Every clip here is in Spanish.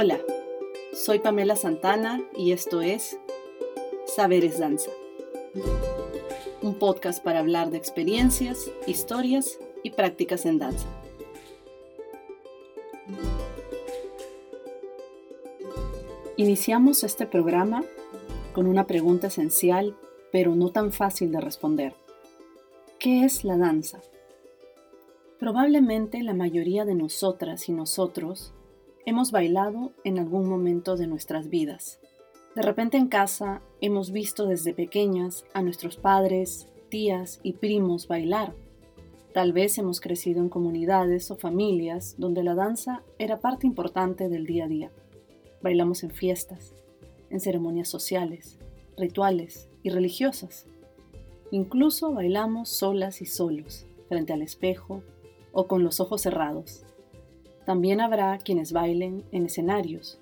Hola, soy Pamela Santana y esto es Saberes Danza, un podcast para hablar de experiencias, historias y prácticas en danza. Iniciamos este programa con una pregunta esencial, pero no tan fácil de responder. ¿Qué es la danza? Probablemente la mayoría de nosotras y nosotros hemos bailado en algún momento de nuestras vidas. De repente en casa hemos visto desde pequeñas a nuestros padres, tías y primos bailar. Tal vez hemos crecido en comunidades o familias donde la danza era parte importante del día a día. Bailamos en fiestas, en ceremonias sociales, rituales y religiosas. Incluso bailamos solas y solos, frente al espejo o con los ojos cerrados. También habrá quienes bailen en escenarios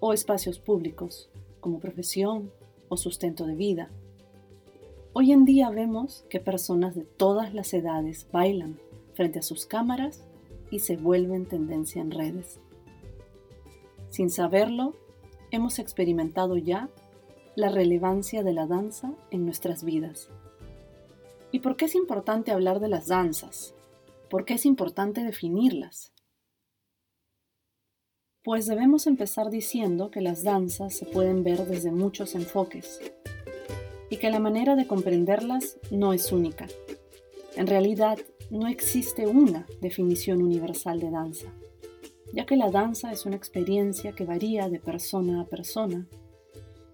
o espacios públicos como profesión o sustento de vida. Hoy en día vemos que personas de todas las edades bailan frente a sus cámaras y se vuelven tendencia en redes. Sin saberlo, hemos experimentado ya la relevancia de la danza en nuestras vidas. ¿Y por qué es importante hablar de las danzas? ¿Por qué es importante definirlas? Pues debemos empezar diciendo que las danzas se pueden ver desde muchos enfoques y que la manera de comprenderlas no es única. En realidad, no existe una definición universal de danza, ya que la danza es una experiencia que varía de persona a persona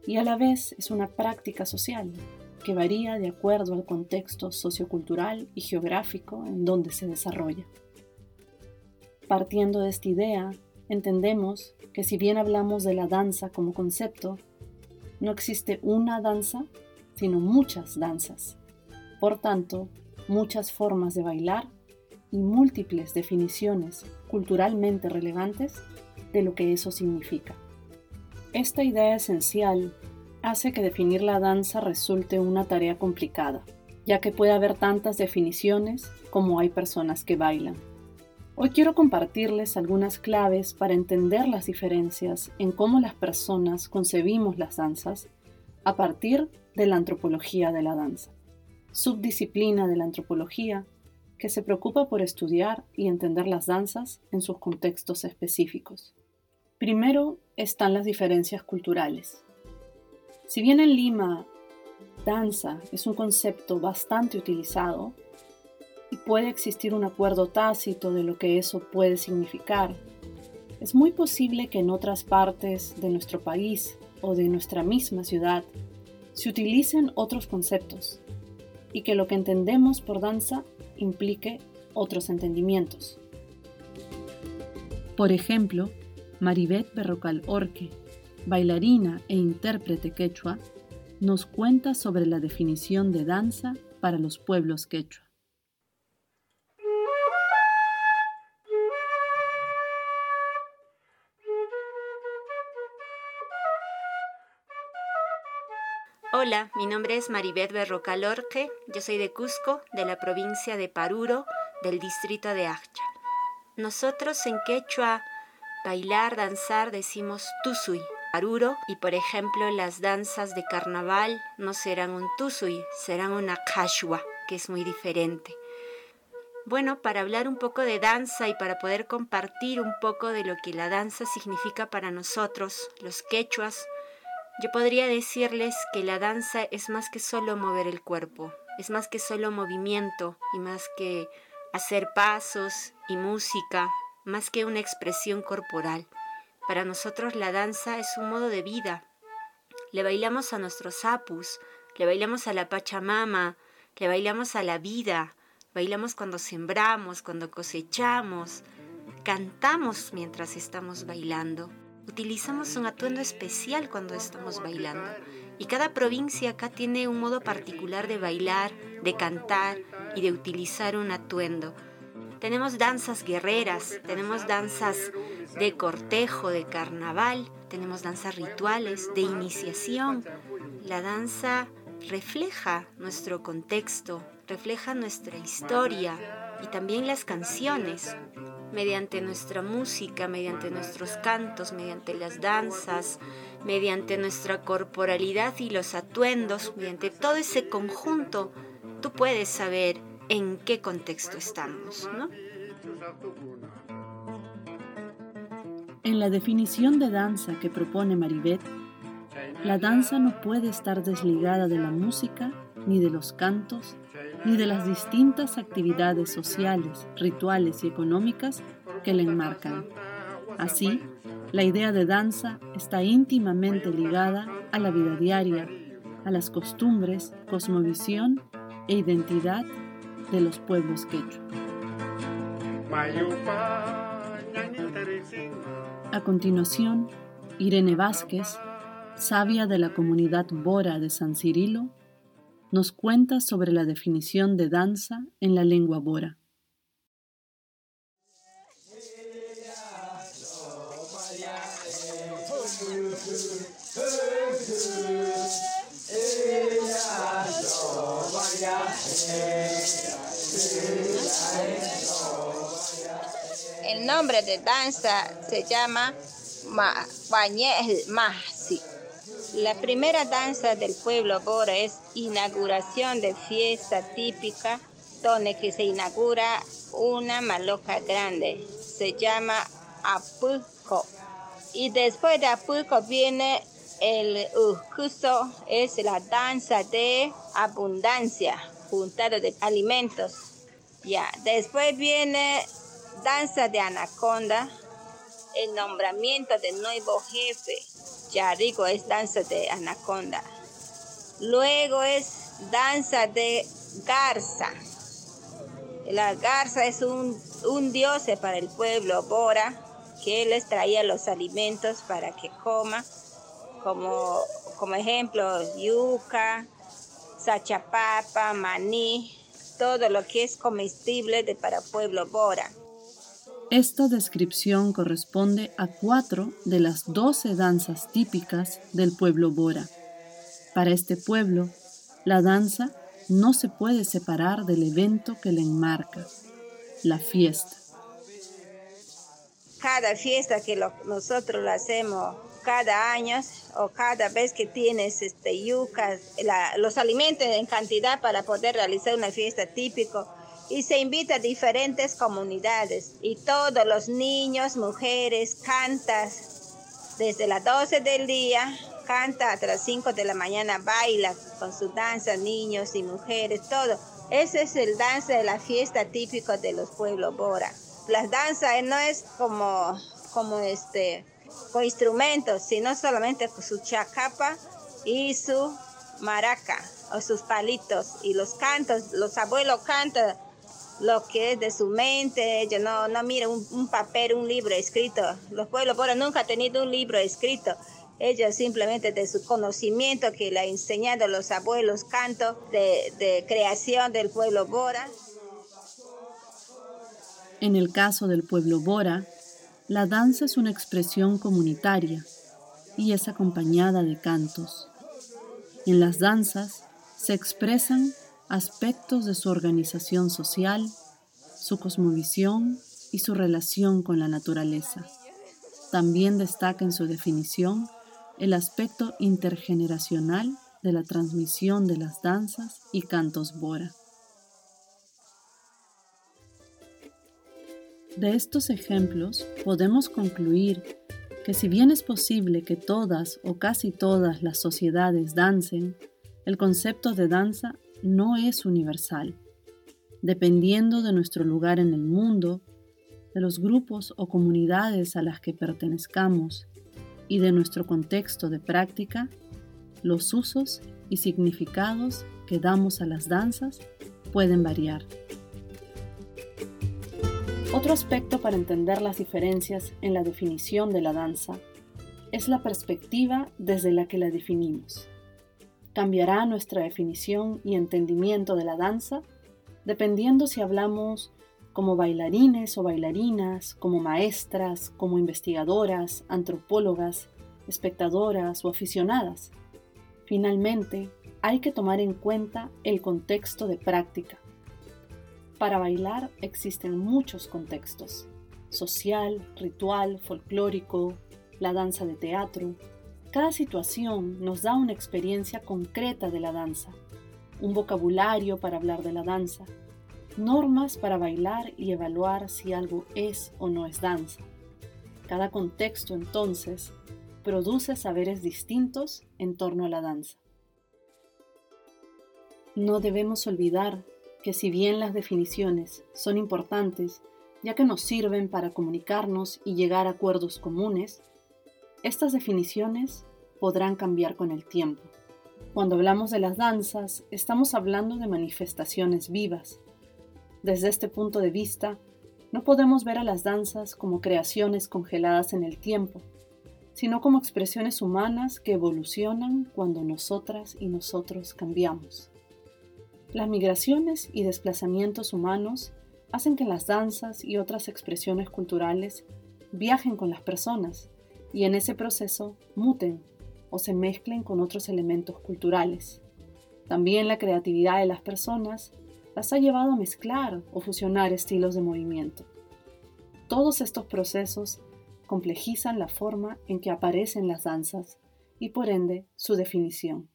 y a la vez es una práctica social que varía de acuerdo al contexto sociocultural y geográfico en donde se desarrolla. Partiendo de esta idea, entendemos que si bien hablamos de la danza como concepto, no existe una danza, sino muchas danzas. Por tanto, muchas formas de bailar y múltiples definiciones culturalmente relevantes de lo que eso significa. Esta idea esencial hace que definir la danza resulte una tarea complicada, ya que puede haber tantas definiciones como hay personas que bailan. Hoy quiero compartirles algunas claves para entender las diferencias en cómo las personas concebimos las danzas a partir de la antropología de la danza, subdisciplina de la antropología que se preocupa por estudiar y entender las danzas en sus contextos específicos. Primero están las diferencias culturales. Si bien en Lima danza es un concepto bastante utilizado puede existir un acuerdo tácito de lo que eso puede significar, es muy posible que en otras partes de nuestro país o de nuestra misma ciudad se utilicen otros conceptos y que lo que entendemos por danza implique otros entendimientos. Por ejemplo, Maribeth Berrocal Orque bailarina e intérprete quechua, nos cuenta sobre la definición de danza para los pueblos quechua. Hola, mi nombre es Maribeth Berrocalorque, yo soy de Cusco, de la provincia de Paruro, del distrito de Achcha. Nosotros en quechua, bailar, danzar, decimos tusui, Aruro y por ejemplo las danzas de carnaval no serán un tusui, serán una kashwa, que es muy diferente. Bueno, para hablar un poco de danza y para poder compartir un poco de lo que la danza significa para nosotros, los quechuas, yo podría decirles que la danza es más que solo mover el cuerpo, es más que solo movimiento y más que hacer pasos y música, más que una expresión corporal. Para nosotros la danza es un modo de vida. Le bailamos a nuestros apus, le bailamos a la Pachamama, le bailamos a la vida, bailamos cuando sembramos, cuando cosechamos, cantamos mientras estamos bailando. Utilizamos un atuendo especial cuando estamos bailando. Y cada provincia acá tiene un modo particular de bailar, de cantar y de utilizar un atuendo. Tenemos danzas guerreras, tenemos danzas de cortejo, de carnaval, tenemos danzas rituales, de iniciación. La danza refleja nuestro contexto, refleja nuestra historia y también las canciones. Mediante nuestra música, mediante nuestros cantos, mediante las danzas, mediante nuestra corporalidad y los atuendos, mediante todo ese conjunto, tú puedes saber en qué contexto estamos, ¿no? En la definición de danza que propone Maribeth, la danza no puede estar desligada de la música, ni de los cantos, ni de las distintas actividades sociales, rituales y económicas que la enmarcan. Así, la idea de danza está íntimamente ligada a la vida diaria, a las costumbres, cosmovisión e identidad de los pueblos quechua. A continuación, Irene Vázquez, sabia de la comunidad Bora de San Cirilo, nos cuenta sobre la definición de danza en la lengua Bora. El nombre de danza se llama Bañel Mahsi. La primera danza del pueblo Bora es inauguración de fiesta típica donde se inaugura una maloca grande. Se llama Apuco. Y después de Apuco viene el Ujuso, es la danza de abundancia, juntado de alimentos. Ya, después viene danza de anaconda, el nombramiento del nuevo jefe. Digo, es danza de anaconda. Luego es danza de garza. La garza es un, un dios para el pueblo Bora, que les traía los alimentos para que coma, como, como ejemplo, yuca, sachapapa, maní, todo lo que es comestible de para pueblo Bora. Esta descripción corresponde a cuatro de las doce danzas típicas del pueblo Bora. Para este pueblo, la danza no se puede separar del evento que la enmarca, la fiesta. Cada fiesta que nosotros lo hacemos cada año o cada vez que tienes este, yucas, los alimentos en cantidad para poder realizar una fiesta típica, y se invita a diferentes comunidades y todos los niños, mujeres, cantas desde las 12 del día, canta hasta las 5 de la mañana, baila con su danza, niños y mujeres, todo. Ese es el danza de la fiesta típica de los pueblos Bora. Las danzas no es como, como este, con instrumentos, sino solamente con su chacapa y su maraca o sus palitos y los cantos, los abuelos cantan lo que es de su mente, ella no, no un, papel, un libro escrito. Los pueblos Bora nunca han tenido un libro escrito. Ella simplemente de su conocimiento que le ha enseñado los abuelos canto de, de creación del pueblo Bora. En el caso del pueblo Bora, la danza es una expresión comunitaria y es acompañada de cantos. En las danzas se expresan aspectos de su organización social, su cosmovisión y su relación con la naturaleza. También destaca en su definición el aspecto intergeneracional de la transmisión de las danzas y cantos bora. De estos ejemplos podemos concluir que si bien es posible que todas o casi todas las sociedades dancen, el concepto de danza no es universal. Dependiendo de nuestro lugar en el mundo, de los grupos o comunidades a las que pertenezcamos y de nuestro contexto de práctica, los usos y significados que damos a las danzas pueden variar. Otro aspecto para entender las diferencias en la definición de la danza es la perspectiva desde la que la definimos cambiará nuestra definición y entendimiento de la danza dependiendo si hablamos como bailarines o bailarinas, como maestras, como investigadoras, antropólogas, espectadoras o aficionadas. Finalmente, hay que tomar en cuenta el contexto de práctica. Para bailar existen muchos contextos. social, ritual, folclórico, la danza de teatro. Cada situación nos da una experiencia concreta de la danza, un vocabulario para hablar de la danza, normas para bailar y evaluar si algo es o no es danza. Cada contexto entonces produce saberes distintos en torno a la danza. No debemos olvidar que si bien las definiciones son importantes, ya que nos sirven para comunicarnos y llegar a acuerdos comunes, estas definiciones podrán cambiar con el tiempo. Cuando hablamos de las danzas, estamos hablando de manifestaciones vivas. Desde este punto de vista, no podemos ver a las danzas como creaciones congeladas en el tiempo, sino como expresiones humanas que evolucionan cuando nosotras y nosotros cambiamos. Las migraciones y desplazamientos humanos hacen que las danzas y otras expresiones culturales viajen con las personas y en ese proceso muten o se mezclen con otros elementos culturales. También la creatividad de las personas las ha llevado a mezclar o fusionar estilos de movimiento. Todos estos procesos complejizan la forma en que aparecen las danzas y por ende su definición.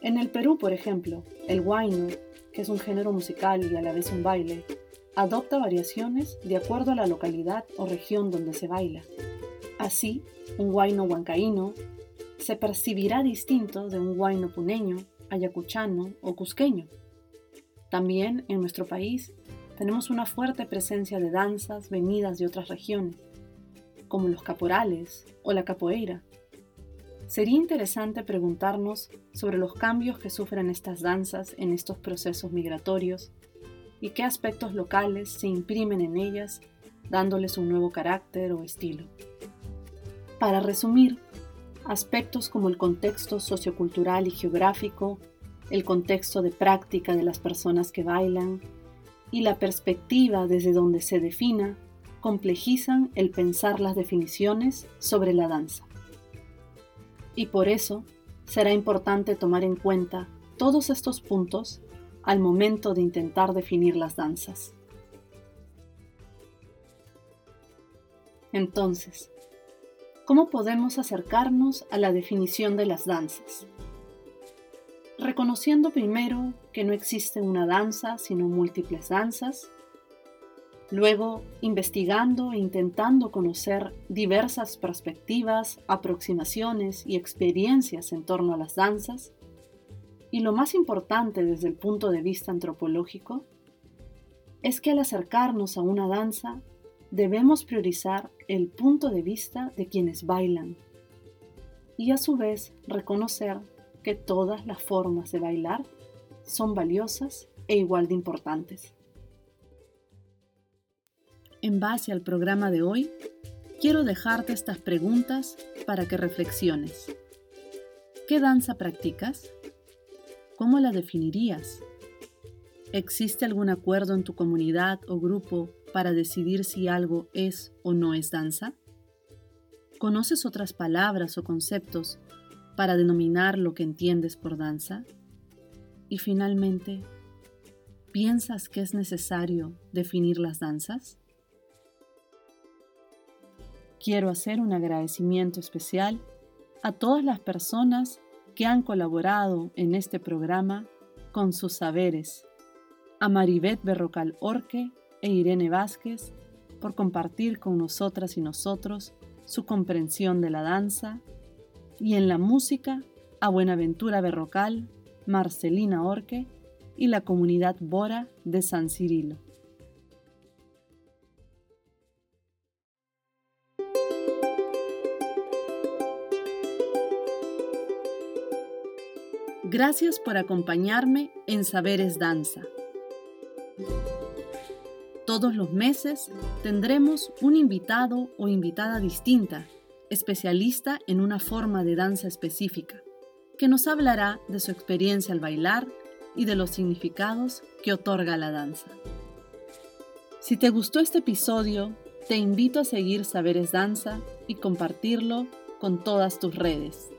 En el Perú, por ejemplo, el huayno, que es un género musical y a la vez un baile, adopta variaciones de acuerdo a la localidad o región donde se baila. Así, un huayno huancaíno se percibirá distinto de un huayno puneño, ayacuchano o cusqueño. También en nuestro país tenemos una fuerte presencia de danzas venidas de otras regiones, como los caporales o la capoeira. Sería interesante preguntarnos sobre los cambios que sufren estas danzas en estos procesos migratorios y qué aspectos locales se imprimen en ellas, dándoles un nuevo carácter o estilo. Para resumir, aspectos como el contexto sociocultural y geográfico, el contexto de práctica de las personas que bailan, y la perspectiva desde donde se defina complejizan el pensar las definiciones sobre la danza. Y por eso será importante tomar en cuenta todos estos puntos al momento de intentar definir las danzas. Entonces, ¿cómo podemos acercarnos a la definición de las danzas? reconociendo primero que no existe una danza, sino múltiples danzas, luego investigando e intentando conocer diversas perspectivas, aproximaciones y experiencias en torno a las danzas, y lo más importante desde el punto de vista antropológico, es que al acercarnos a una danza debemos priorizar el punto de vista de quienes bailan y a su vez reconocer que todas las formas de bailar son valiosas e igual de importantes. En base al programa de hoy, quiero dejarte estas preguntas para que reflexiones. ¿Qué danza practicas? ¿Cómo la definirías? ¿Existe algún acuerdo en tu comunidad o grupo para decidir si algo es o no es danza? ¿Conoces otras palabras o conceptos para denominar lo que entiendes por danza? Y finalmente, ¿piensas que es necesario definir las danzas? Quiero hacer un agradecimiento especial a todas las personas que han colaborado en este programa con sus saberes, a Maribeth Berrocal Orque e Irene Vázquez por compartir con nosotras y nosotros su comprensión de la danza y en la música a Buenaventura Berrocal, Marcelina Orque y la comunidad Bora de San Cirilo. Gracias por acompañarme en Saberes Danza. Todos los meses tendremos un invitado o invitada distinta especialista en una forma de danza específica, que nos hablará de su experiencia al bailar y de los significados que otorga la danza. Si te gustó este episodio, te invito a seguir Saberes Danza y compartirlo con todas tus redes.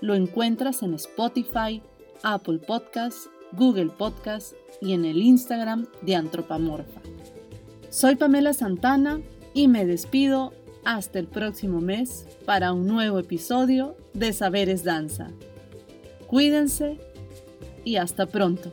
Lo encuentras en Spotify, Apple Podcasts, Google Podcasts y en el Instagram de Antropamorfa. Soy Pamela Santana y me despido hasta el próximo mes para un nuevo episodio de Saberes Danza. Cuídense y hasta pronto.